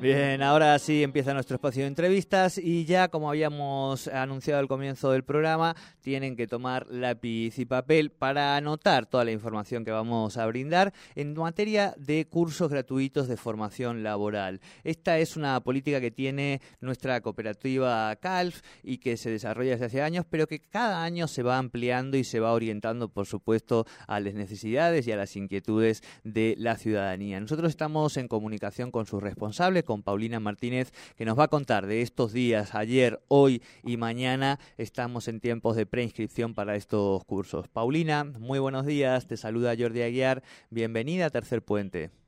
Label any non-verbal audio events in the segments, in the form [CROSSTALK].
Bien, ahora sí empieza nuestro espacio de entrevistas y ya como habíamos anunciado al comienzo del programa, tienen que tomar lápiz y papel para anotar toda la información que vamos a brindar en materia de cursos gratuitos de formación laboral. Esta es una política que tiene nuestra cooperativa CALF y que se desarrolla desde hace años, pero que cada año se va ampliando y se va orientando, por supuesto, a las necesidades y a las inquietudes de la ciudadanía. Nosotros estamos en comunicación con sus responsables, con Paulina Martínez, que nos va a contar de estos días, ayer, hoy y mañana. Estamos en tiempos de preinscripción para estos cursos. Paulina, muy buenos días. Te saluda Jordi Aguiar. Bienvenida a Tercer Puente.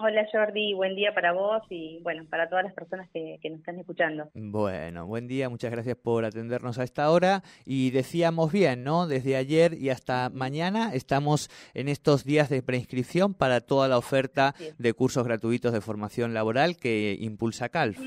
Hola Jordi, buen día para vos y bueno, para todas las personas que, nos están escuchando. Bueno, buen día, muchas gracias por atendernos a esta hora y decíamos bien, ¿no? Desde ayer y hasta mañana estamos en estos días de preinscripción para toda la oferta de cursos gratuitos de formación laboral que impulsa CALF.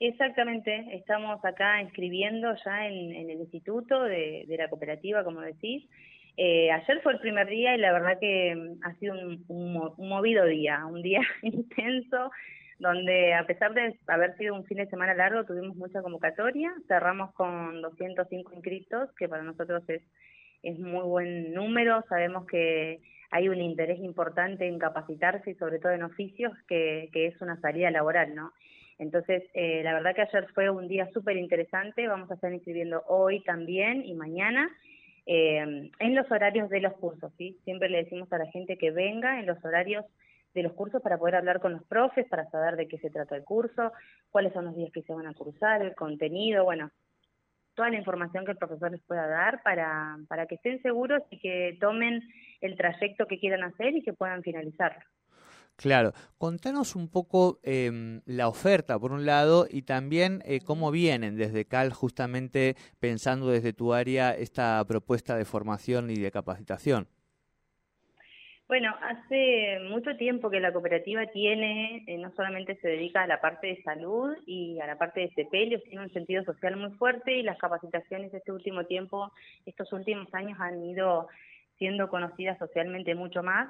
Exactamente, estamos acá inscribiendo ya en, el instituto de, de la cooperativa, como decís, eh, ayer fue el primer día y la verdad que mm, ha sido un, movido día, un día [LAUGHS] intenso, donde a pesar de haber sido un fin de semana largo, tuvimos mucha convocatoria, cerramos con 205 inscritos, que para nosotros es, es muy buen número, sabemos que hay un interés importante en capacitarse y sobre todo en oficios, que, que es una salida laboral, ¿no? Entonces, eh, la verdad que ayer fue un día súper interesante, vamos a estar inscribiendo hoy también y mañana, eh, en los horarios de los cursos, ¿sí? Siempre le decimos a la gente que venga en los horarios de los cursos para poder hablar con los profes, para saber de qué se trata el curso, cuáles son los días que se van a cursar, el contenido, bueno, toda la información que el profesor les pueda dar para, para que estén seguros y que tomen el trayecto que quieran hacer y que puedan finalizarlo. Claro, contanos un poco eh, la oferta, por un lado, y también eh, cómo vienen desde CAL justamente pensando desde tu área esta propuesta de formación y de capacitación. Bueno, hace mucho tiempo que la cooperativa tiene, eh, no solamente se dedica a la parte de salud y a la parte de sepelios, tiene un sentido social muy fuerte y las capacitaciones de este último tiempo, estos últimos años han ido siendo conocidas socialmente mucho más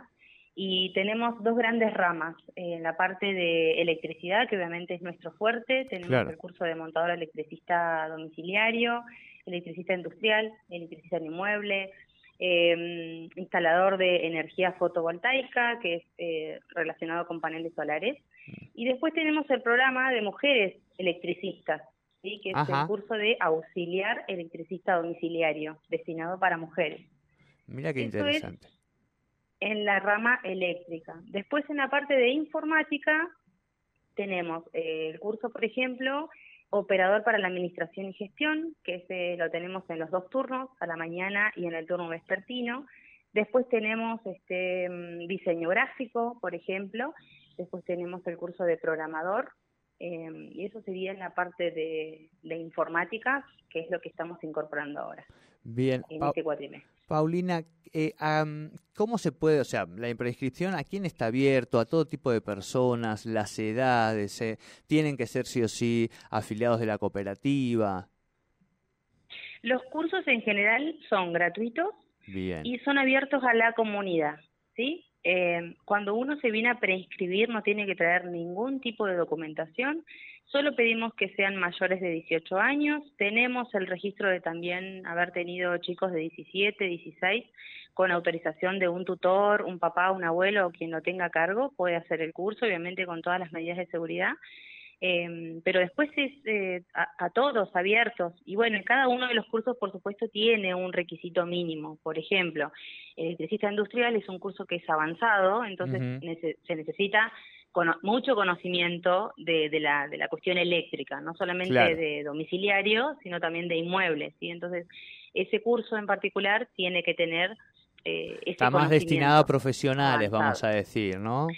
y tenemos dos grandes ramas. En la parte de electricidad, que obviamente es nuestro fuerte, tenemos el curso de montador electricista domiciliario, electricista industrial, electricista en inmueble, em, instalador de energía fotovoltaica, que es eh, relacionado con paneles solares. Mm. Y después tenemos el programa de mujeres electricistas, ¿sí? que es el curso de auxiliar electricista domiciliario, destinado para mujeres. Mira qué interesante en la rama eléctrica. Después en la parte de informática tenemos eh, el curso, por ejemplo, operador para la administración y gestión, que ese lo tenemos en los dos turnos, a la mañana y en el turno vespertino. Después tenemos este mm, diseño gráfico, por ejemplo. Después tenemos el curso de programador. Eh, y eso sería en la parte de, de informática, que es lo que estamos incorporando ahora. Bien. En este cuatrimestre. Paulina, eh, ¿cómo se puede, o sea, la prescripción a quién está abierto? A todo tipo de personas, las edades, eh, tienen que ser sí o sí afiliados de la cooperativa. Los cursos en general son gratuitos y son abiertos a la comunidad, ¿sí? Eh, cuando uno se viene a preinscribir no tiene que traer ningún tipo de documentación, solo pedimos que sean mayores de 18 años, tenemos el registro de también haber tenido chicos de 17, 16 con autorización de un tutor, un papá, un abuelo o quien lo tenga a cargo, puede hacer el curso, obviamente con todas las medidas de seguridad. Eh, pero después es eh, a, todos abiertos. Y bueno, cada uno de los cursos por supuesto tiene un requisito mínimo, por ejemplo, electricista industrial es un curso que es avanzado, entonces se necesita mucho conocimiento de, de, la, de la cuestión eléctrica, no solamente de domiciliario, sino también de inmuebles, ¿sí? Entonces, ese curso en particular tiene que tener... Eh, Está más destinado a profesionales, vamos a decir, ¿no?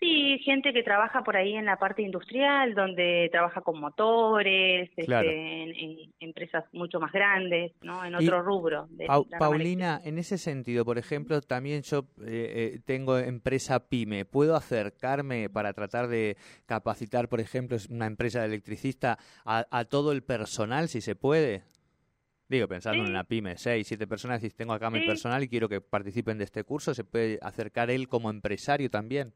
Sí, gente que trabaja por ahí en la parte industrial, donde trabaja con motores, este, en, empresas mucho más grandes, ¿no? En otro rubro. De Paulina, en ese sentido, por ejemplo, también yo eh, eh, tengo empresa PYME. ¿Puedo acercarme para tratar de capacitar, por ejemplo, una empresa de electricista a, a todo el personal, si se puede? Digo, pensando en la pyme, seis, siete personas, si tengo acá mi personal y quiero que participen de este curso, ¿se puede acercar él como empresario también?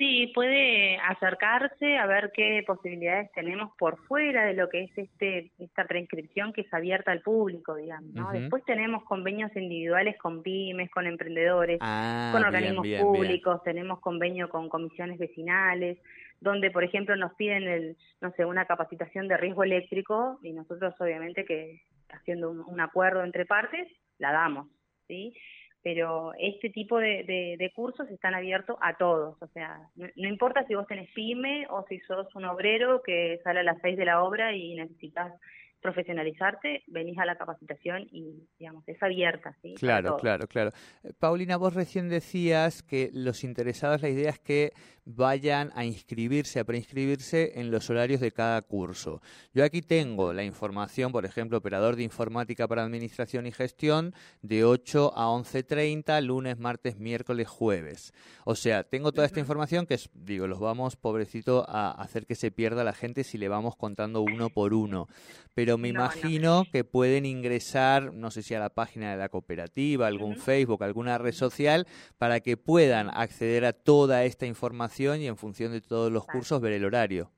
Sí, puede acercarse a ver qué posibilidades tenemos por fuera de lo que es este esta preinscripción que es abierta al público, digamos. ¿no? Después tenemos convenios individuales con pymes, con emprendedores, ah, con organismos públicos, tenemos convenio con comisiones vecinales, donde, por ejemplo, nos piden el, no sé, una capacitación de riesgo eléctrico y nosotros, obviamente, que haciendo un, un acuerdo entre partes, la damos, ¿sí? Pero este tipo de, cursos están abiertos a todos, o sea, no, importa si vos tenés pyme o si sos un obrero que sale a las seis de la obra y necesitas profesionalizarte, venís a la capacitación y, digamos, es abierta. ¿sí? Claro, claro, claro. Eh, Paulina, vos recién decías que los interesados, la idea es que vayan a inscribirse, a preinscribirse en los horarios de cada curso. Yo aquí tengo la información, por ejemplo, operador de informática para administración y gestión, de 8 a 11.30, lunes, martes, miércoles, jueves. O sea, tengo toda esta información que, es, digo, los vamos, pobrecito, a hacer que se pierda la gente si le vamos contando uno por uno. Pero pero me imagino que pueden ingresar, no sé si a la página de la cooperativa, algún Facebook, alguna red social, para que puedan acceder a toda esta información y en función de todos los cursos ver el horario.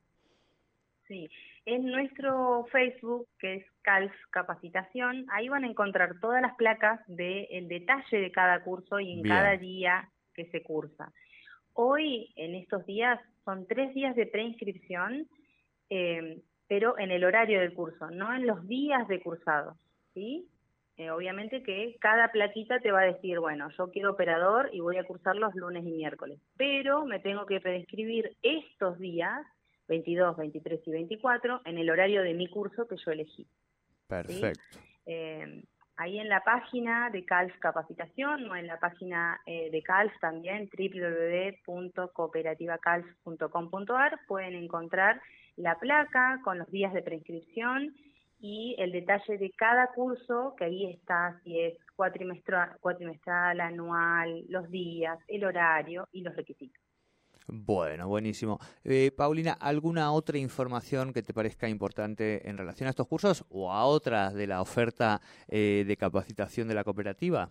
Sí, en nuestro Facebook, que es CALF Capacitación, ahí van a encontrar todas las placas del detalle de cada curso y en cada día que se cursa. Hoy, en estos días, son tres días de preinscripción. Eh, pero en el horario del curso, no en los días de cursado, ¿sí? Eh, obviamente que cada plaquita te va a decir, bueno, yo quiero operador y voy a cursar los lunes y miércoles, pero me tengo que prescribir estos días, 22, 23 y 24, en el horario de mi curso que yo elegí. Perfecto. Eh, ahí en la página de CALF Capacitación o en la página eh, de CALF también, www.cooperativacalf.com.ar, pueden encontrar la placa con los días de prescripción y el detalle de cada curso, que ahí está si es cuatrimestral, cuatrimestral, anual, los días, el horario y los requisitos. Bueno, buenísimo. Eh, Paulina, ¿alguna otra información que te parezca importante en relación a estos cursos o a otras de la oferta eh, de capacitación de la cooperativa?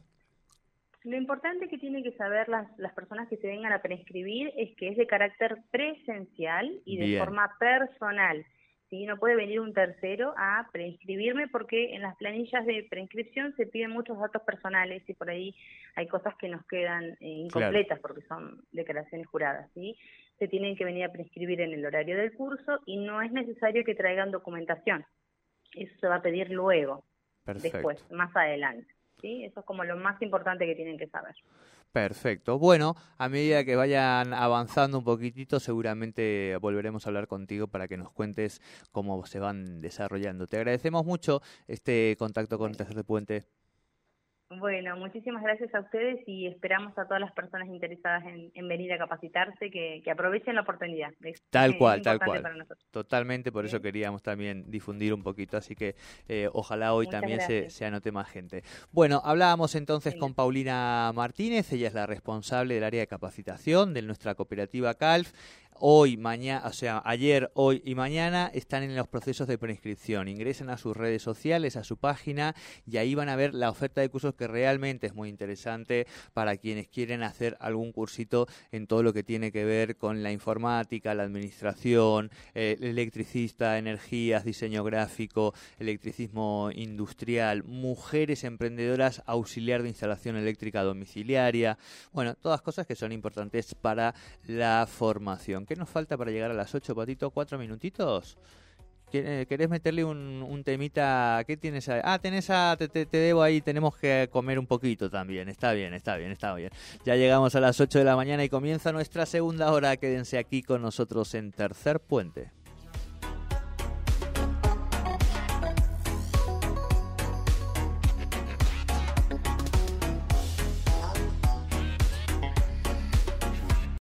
Lo importante que tienen que saber las, las personas que se vengan a prescribir es que es de carácter presencial y de forma personal. ¿sí? No puede venir un tercero a preinscribirme porque en las planillas de preinscripción se piden muchos datos personales y por ahí hay cosas que nos quedan eh, incompletas porque son declaraciones juradas. ¿sí? Se tienen que venir a prescribir en el horario del curso y no es necesario que traigan documentación. Eso se va a pedir luego, después, más adelante. ¿Sí? Eso es como lo más importante que tienen que saber. Perfecto. Bueno, a medida que vayan avanzando un poquitito, seguramente volveremos a hablar contigo para que nos cuentes cómo se van desarrollando. Te agradecemos mucho este contacto con Tercer Puente. Bueno, muchísimas gracias a ustedes y esperamos a todas las personas interesadas en, venir a capacitarse que, aprovechen la oportunidad. tal cual, tal cual. Totalmente, por eso queríamos también difundir un poquito, así que eh, ojalá hoy también se, se, anote más gente. Bueno, hablábamos entonces con Paulina Martínez, ella es la responsable del área de capacitación de nuestra cooperativa CALF hoy, mañana, o sea, ayer, hoy y mañana están en los procesos de preinscripción. Ingresen a sus redes sociales, a su página y ahí van a ver la oferta de cursos que realmente es muy interesante para quienes quieren hacer algún cursito en todo lo que tiene que ver con la informática, la administración, eh, electricista, energías, diseño gráfico, electricismo industrial, mujeres emprendedoras, auxiliar de instalación eléctrica domiciliaria. Bueno, todas cosas que son importantes para la formación. ¿Qué nos falta para llegar a las 8, Patito? ¿Cuatro minutitos? ¿Querés meterle un, temita? ¿Qué tienes ahí? Ah, tenés a, te, te, debo ahí, tenemos que comer un poquito también. Está bien, está bien, está bien. Ya llegamos a las 8 de la mañana y comienza nuestra segunda hora. Quédense aquí con nosotros en Tercer Puente.